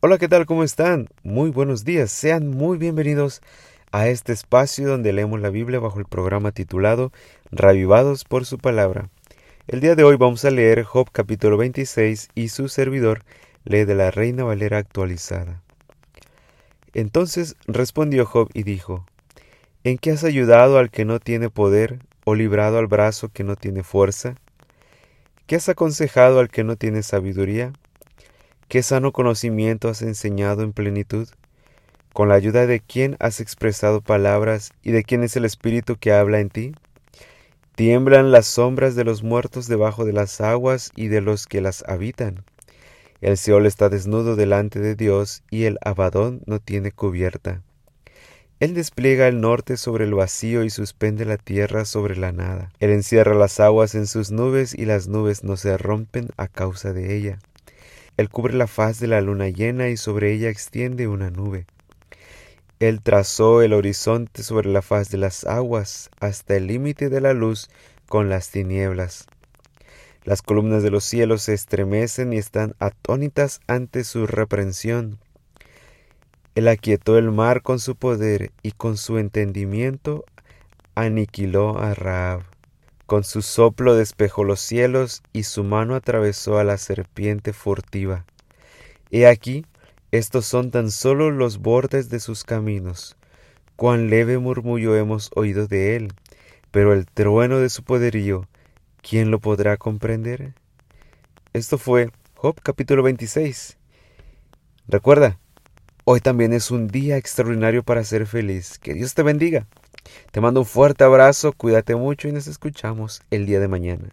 Hola, ¿qué tal? ¿Cómo están? Muy buenos días. Sean muy bienvenidos a este espacio donde leemos la Biblia bajo el programa titulado Ravivados por su palabra. El día de hoy vamos a leer Job capítulo 26 y su servidor lee de la Reina Valera actualizada. Entonces respondió Job y dijo, ¿En qué has ayudado al que no tiene poder o librado al brazo que no tiene fuerza? ¿Qué has aconsejado al que no tiene sabiduría? ¿Qué sano conocimiento has enseñado en plenitud? ¿Con la ayuda de quién has expresado palabras y de quién es el Espíritu que habla en ti? Tiemblan las sombras de los muertos debajo de las aguas y de los que las habitan. El Seol está desnudo delante de Dios y el Abadón no tiene cubierta. Él despliega el norte sobre el vacío y suspende la tierra sobre la nada. Él encierra las aguas en sus nubes y las nubes no se rompen a causa de ella. Él cubre la faz de la luna llena y sobre ella extiende una nube. Él trazó el horizonte sobre la faz de las aguas hasta el límite de la luz con las tinieblas. Las columnas de los cielos se estremecen y están atónitas ante su reprensión. Él aquietó el mar con su poder y con su entendimiento aniquiló a Raab. Con su soplo despejó los cielos y su mano atravesó a la serpiente furtiva. He aquí, estos son tan solo los bordes de sus caminos. Cuán leve murmullo hemos oído de él, pero el trueno de su poderío, ¿quién lo podrá comprender? Esto fue Job capítulo 26. Recuerda, hoy también es un día extraordinario para ser feliz. Que Dios te bendiga. Te mando un fuerte abrazo, cuídate mucho y nos escuchamos el día de mañana.